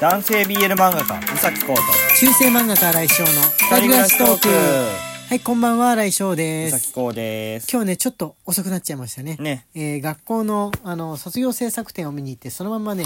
男性 BL 漫画家宇崎浩と中世漫画家来翔の二人暮らしトーク。はいこんばんは来翔宇です。崎浩です。今日ねちょっと遅くなっちゃいましたね。ね。えー学校のあの卒業制作展を見に行ってそのままね、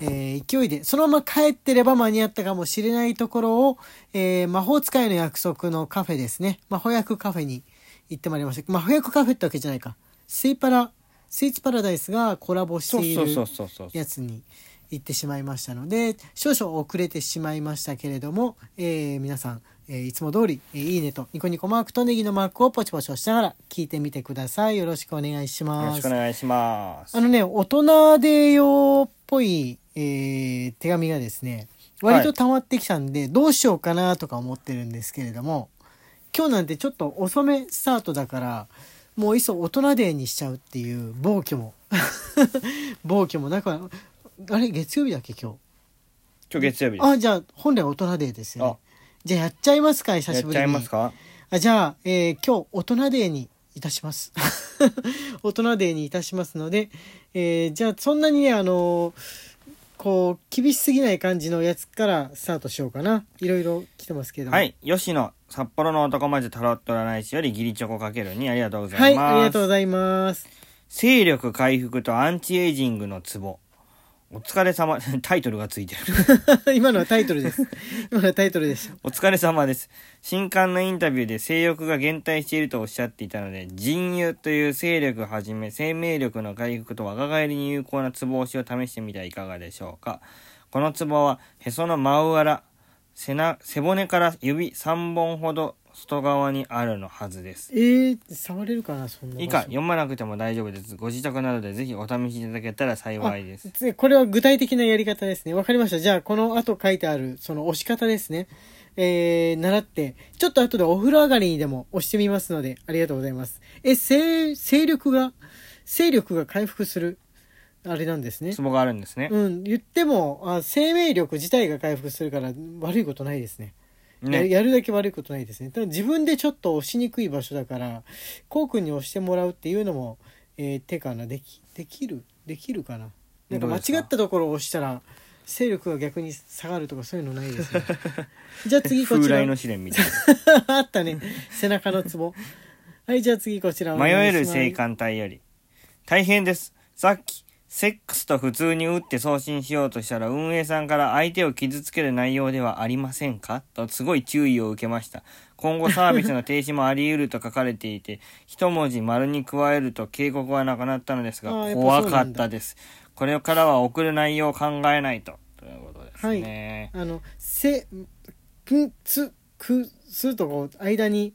えー勢いでそのまま帰ってれば間に合ったかもしれないところを、えー魔法使いの約束のカフェですね。魔法薬カフェに行ってまいりました。魔法薬カフェってわけじゃないか。スイパラスイーツパラダイスがコラボしているそうそうそうそうそう。やつに行ってしまいましたので少々遅れてしまいましたけれども、えー皆さん、えーいつも通り、えーいいねとニコニコマークとネギのマークをポチポチ押しながら聞いてみてください。よろしくお願いしよろますしくお願いします。あのね大人で用っぽい、えー手紙がですね割と溜まってきたんで、どうしようかなとか思ってるんですけれども今日なんてちょっと遅めスタートだからもういっそ大人デーにしちゃうっていう暴挙も 暴挙もなんかあれ月曜日だっけ今日？今日月曜日です。あじゃあ本来大人デーですよね。じゃあやっちゃいますか久やっちゃしぶりにいますか？あじゃあ、えー今日大人デーにいたします。大人デーにいたしますので、えーじゃあそんなにねあのーこう厳しすぎない感じのやつからスタートしようかな。いろいろ来てますけども。はい。吉野札幌の男魔女タロット占い師より義理チョコかけるにありがとうござはいいます、ありがとうございます。勢力回復とアンチエイジングのツボお疲れ様 タイトルがついてる 今のはタイトルです 今のはタイトルでしたお疲れ様です。新刊のインタビューで性欲が減退しているとおっしゃっていたので、人油という勢力はじめ生命力の回復と若返りに有効なツボ押しを試してみてはいかがでしょうか。このツボは、へその真裏、背な背骨から指3本ほど外側にあるのはずです。えー、触れるかなそんな以下、読まなくても大丈夫です。ご自宅などでぜひお試しいただけたら幸いです。つこれは具体的なやり方ですね。わかりました。じゃあ、この後書いてある、その押し方ですね。えー、習って、ちょっと後でお風呂上がりにでも押してみますので、ありがとうございます。え、勢、勢力が、勢力が回復する、あれなんですねツ。ボがあるんですね。うん、言ってもあ、生命力自体が回復するから悪いことないですね。やね。やるだけ悪いことないですね。ただ自分でちょっと押しにくい場所だから、こうくんに押してもらうっていうのも、えー手かな。でき、できるできるかな。なんか間違ったところを押したら、勢力が逆に下がるとかそういうのないですね。じゃあ次こちら。風来の試練みたいな。あったね。背中のツボ。はい、じゃあ次こちら。迷える性感帯より。大変です。さっき、セックスと普通に打って送信しようとしたら運営さんから相手を傷つける内容ではありませんか？とすごい注意を受けました。今後サービスの停止もあり得ると書かれていて、一文字丸に加えると警告はなくなったのですが、怖かったです。これからは送る内容を考えないと。ということですね。あの、せ、く、つ、く、すとこう、間に、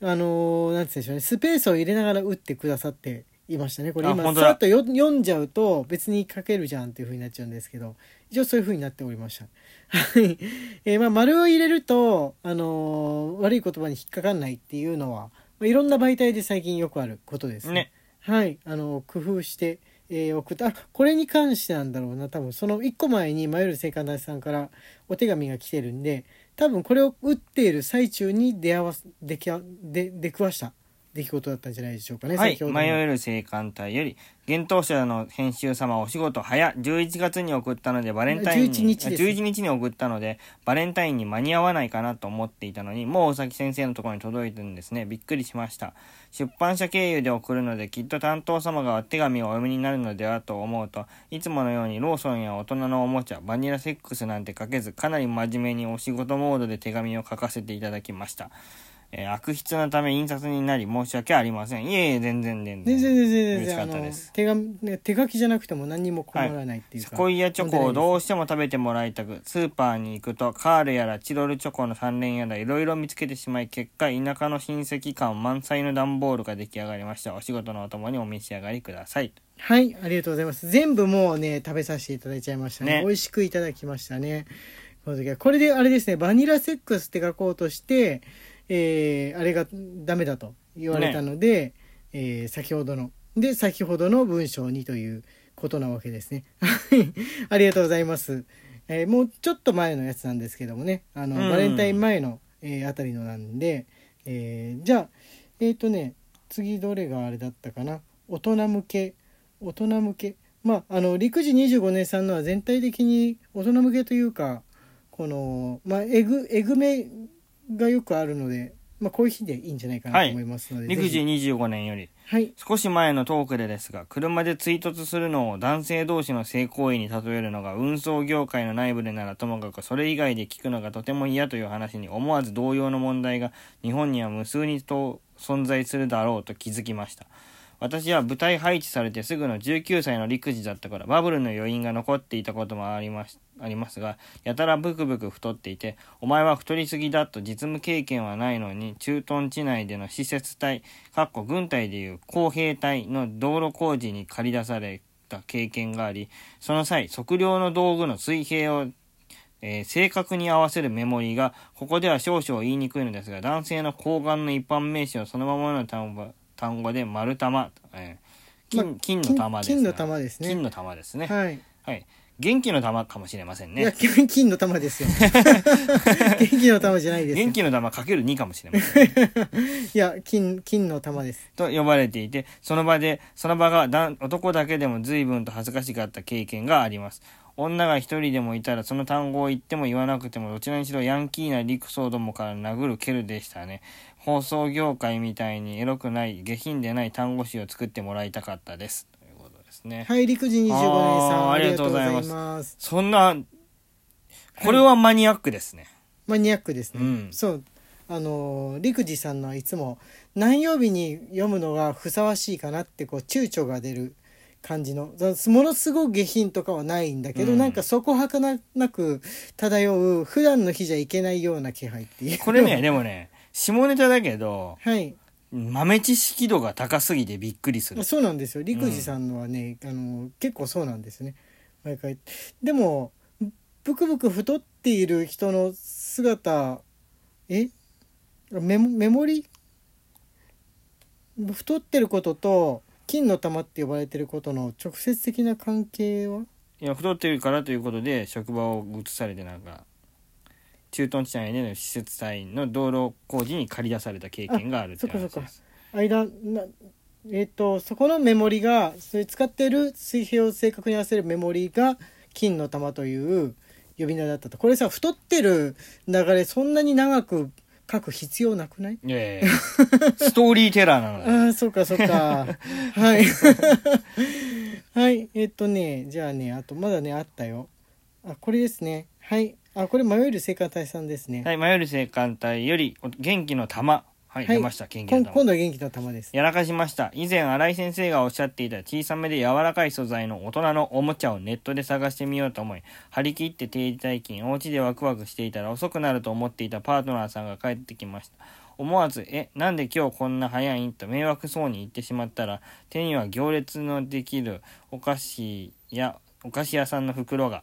あのーなんて言うんでしょうね、スペースを入れながら打ってくださっていましたね。これ今、さっとよ読んじゃうと別に書けるじゃんっていう風になっちゃうんですけど、一応そういう風になっておりました。はい。えーまあ、丸を入れると、あのー悪い言葉に引っかかんないっていうのは、まあ、いろんな媒体で最近よくあることですね。ね。はい、あの工夫して、えー送ったあこれに関してなんだろうな多分その1個前に迷える聖火大師さんからお手紙が来てるんで多分これを打っている最中に出会わす出来あで出くわした出来事だったんじゃないでしょうかね、はい。迷える性感帯より、幻冬者の編集様お仕事早、11月に送ったのでバレンタインに、11日ですあ11日に送ったので、バレンタインに間に合わないかなと思っていたのに、もうお崎先生のところに届いてるんですね。びっくりしました。出版社経由で送るので、きっと担当様がお手紙をお読みになるのではと思うと、いつものようにローソンや大人のおもちゃ、バニラセックスなんて書けず、かなり真面目にお仕事モードで手紙を書かせていただきました。えー悪質なため印刷になり申し訳ありません。いえいえ、全然全然。全然全然全嬉しか然あのったです。手紙ね手書きじゃなくても何にも困らないっていうか、セコイアチョコをどうしても食べてもらいたく、スーパーに行くと、カールやらチロルチョコの3連やらいろいろ見つけてしまい、結果、田舎の親戚感満載の段ボールが出来上がりました。お仕事のお供にお召し上がりください。はい、ありがとうございます。全部もうね、食べさせていただいちゃいましたね。ね美味しくいただきましたね。この時はこれであれですね、バニラセックスって書こうとして、えーあれがダメだと言われたので、えー先ほどの、で、先ほどの文章にということなわけですね。は いありがとうございます。えーもうちょっと前のやつなんですけどもね、あの、うんバレンタイン前の、えーあたりのなんで、えーじゃあ、えっ、とね、次どれがあれだったかな。大人向け、大人向け、まああの陸次25年さんのは全体的に大人向けというかこのまあえぐえぐめがよくあるので、まあ、こういう日でいいんじゃないかなと思いますので、陸次ぜひ。25年より。はい。少し前のトークでですが車で追突するのを男性同士の性行為に例えるのが運送業界の内部でならともかくそれ以外で聞くのがとても嫌という話に思わず同様の問題が日本には無数にと存在するだろうと気づきました。私は部隊配置されてすぐの19歳の陸次だったからバブルの余韻が残っていたこともありましありますがやたらブクブク太っていてお前は太りすぎだと実務経験はないのに駐屯地内での施設隊かっこ軍隊でいう工兵隊の道路工事に借り出された経験がありその際測量の道具の水平をえー正確に合わせるメモリーが、ここでは少々言いにくいのですが、男性の睾丸の一般名詞をそのままの単語単語で丸玉、えーまあ金金の玉です、金の玉ですね金の玉ですね。はいはい。元気の玉かもしれませんいやね。金の玉ですよ 元気の玉じゃないですよ元気の玉かける2かもしれません。いや金金の玉ですと呼ばれていて、その場で、その場がだ男だけでも随分と恥ずかしかった経験があります。女が一人でもいたらその単語を言っても言わなくてもどちらにしろヤンキーな陸曹どもから殴る蹴るでしたね。放送業界みたいにエロくない下品でない単語詞を作ってもらいたかったです。ですね。はい陸次25年さんあーありがとうございます。そんな、これはマニアックですね。マニアックですね、うん。そう。あのー陸次さんのはいつも何曜日に読むのがふさわしいかなってこう躊躇が出る感じのざものすごく下品とかはないんだけど、うん。なんかそこはかななく漂う普段の日じゃいけないような気配っていう。これね、でもね、下ネタだけど、はい豆知識度が高すぎてびっくりする。そうなんですよ。陸次さんのはね、あの結構そうなんですね。毎回。でもブクブク太っている人の姿え？メモメモリ？太ってることと金の玉って呼ばれてることの直接的な関係は？いや太ってるからということで職場を移されてなんか駐屯地内での施設隊の道路工事に借り出された経験があるっていうかそっかです間なえっ、とそこのメモリがそれ使ってる水平を正確に合わせるメモリが金の玉という呼び名だったと。これさ太ってる流れそんなに長く書く必要なくない？いやいやストーリーテラーなので ああそうかそうか。はい。はい。えっ、とねじゃあねあとまだねあったよ。あこれですね。はいあこれ迷える聖火隊さんですね、はい迷える青函隊よりお元気の玉。はい、はい。出ました元気の玉。今度は元気の玉です。やらかしました。以前新井先生がおっしゃっていた小さめで柔らかい素材の大人のおもちゃをネットで探してみようと思い張り切って定時退勤お家でワクワクしていたら遅くなると思っていたパートナーさんが帰ってきました。思わず「えなんで今日こんな早いん?」と迷惑そうに言ってしまったら手には行列のできるお菓子やお菓子屋さんの袋が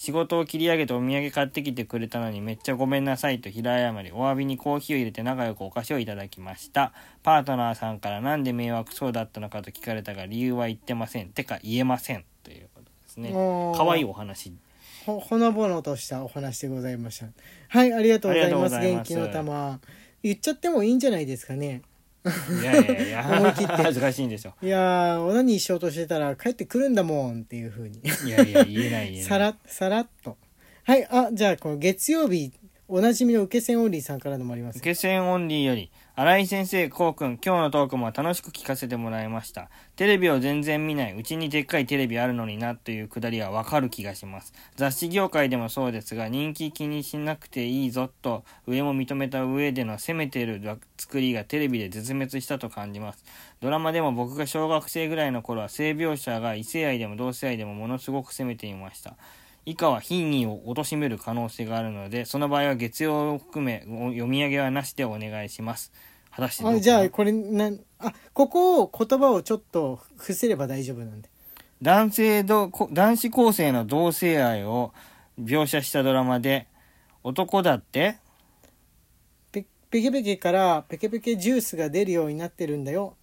仕事を切り上げてお土産買ってきてくれたのにめっちゃごめんなさいと平謝りお詫びにコーヒーを入れて仲良くお菓子をいただきました。パートナーさんからなんで迷惑そうだったのかと聞かれたが理由は言ってませんてか言えませんということですね。可愛いお話。ほほのぼのとしたお話でございました。はいありがとうございます。ありがとうございます。元気の玉。言っちゃってもいいんじゃないですかねいやいやいや。思い切って恥ずかしいんですよ。いやーオナニーしようとしてたら帰ってくるんだもんっていう風に。いやいや言えない言えない。さらさらっと。はいあじゃあこの月曜日おなじみの受け線オンリーさんからのもあります。受験オンリーより新井先生こうくん今日のトークも楽しく聞かせてもらいました。テレビを全然見ないうちにでっかいテレビあるのになというくだりはわかる気がします。雑誌業界でもそうですが人気気にしなくていいぞと上も認めた上での攻めている作りがテレビで絶滅したと感じます。ドラマでも僕が小学生ぐらいの頃は性描写が異性愛でも同性愛でもものすごく攻めていました。以下は品位を貶める可能性があるのでその場合は月曜を含め読み上げはなしでお願いします。果たしてどうかな。あじゃあこれなんあここを言葉をちょっと伏せれば大丈夫なんで。男性どこ男子高生の同性愛を描写したドラマで男だってペペケペケからペケペケジュースが出るようになってるんだよ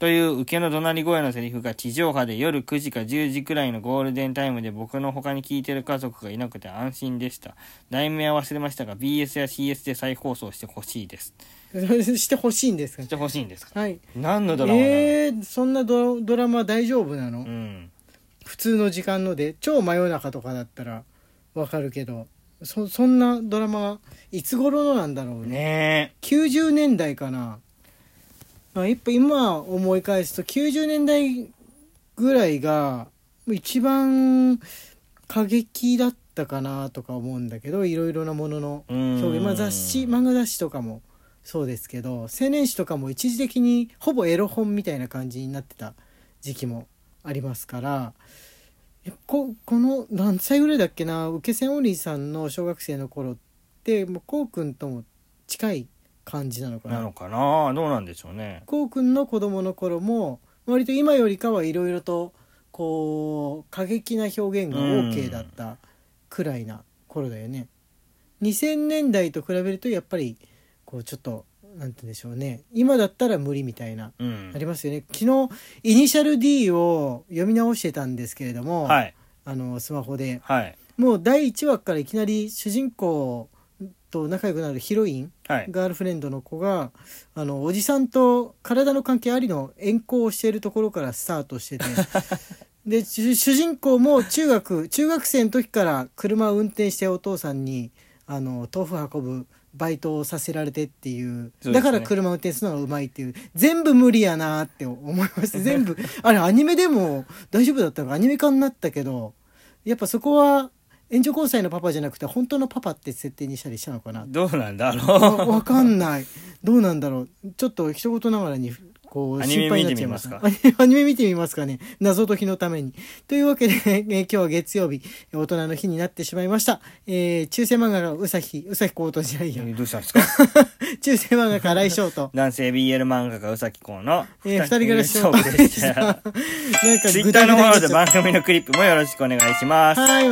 という受けの怒鳴り声のセリフが地上波で夜9時か10時くらいのゴールデンタイムで僕の他に聞いてる家族がいなくて安心でした。題名は忘れましたが BS や CS で再放送してほしいです。してほしいんですか？してほしいんですか？はい。何のドラマえー、そんなドドラマ大丈夫なの、うん。普通の時間ので超真夜中とかだったらわかるけどそそんなドラマはいつ頃のなんだろうね。ね90年代かな、まあ、やっぱ今思い返すと90年代ぐらいが一番過激だったかなとか思うんだけどいろいろなものの表現。まあ雑誌漫画雑誌とかもそうですけど青年誌とかも一時的にほぼエロ本みたいな感じになってた時期もありますからえここの何歳ぐらいだっけな受け線お兄さんの小学生の頃ってもうこうくんとも近い感じなのかな。なのかな？どうなんでしょうね。こうくんの子供の頃も割と今よりかはいろいろとこう過激な表現が OK だったくらいな頃だよね。2000年代と比べるとやっぱりこうちょっとなんて言うんでしょうね。今だったら無理みたいなうん。ありますよね。昨日イニシャル D を読み直してたんですけれども、はい。あのスマホで。はい。もう第1話からいきなり主人公と仲良くなるヒロインはい。ガールフレンドの子があのおじさんと体の関係ありの遠行をしているところからスタートしてて で主主人公も中学中学生の時から車を運転してお父さんにあの豆腐運ぶバイトをさせられてっていうそうですね。だから車運転するのがうまいっていう全部無理やなって思いました。全部あれアニメでも大丈夫だったのかアニメ化になったけどやっぱそこは援助交際のパパじゃなくて本当のパパって設定にしたりしたのかな？どうなんだろわう。わかんない。どうなんだろう。ちょっと一言ながらにこうアニメ心配になっちゃいます見てみますアニメアニメ見てみますかね？謎解きのために。というわけで、えー今日は月曜日大人の日になってしまいました、えー、中世漫画がうさひうさひこうとじゃないや。えどうしたんですか？中世漫画家来翔と。男性 BL 漫画家うさきこうのえー二人暮らしトークでした。なんかツイッターの方でに番組のクリップもよろしくお願いします。はい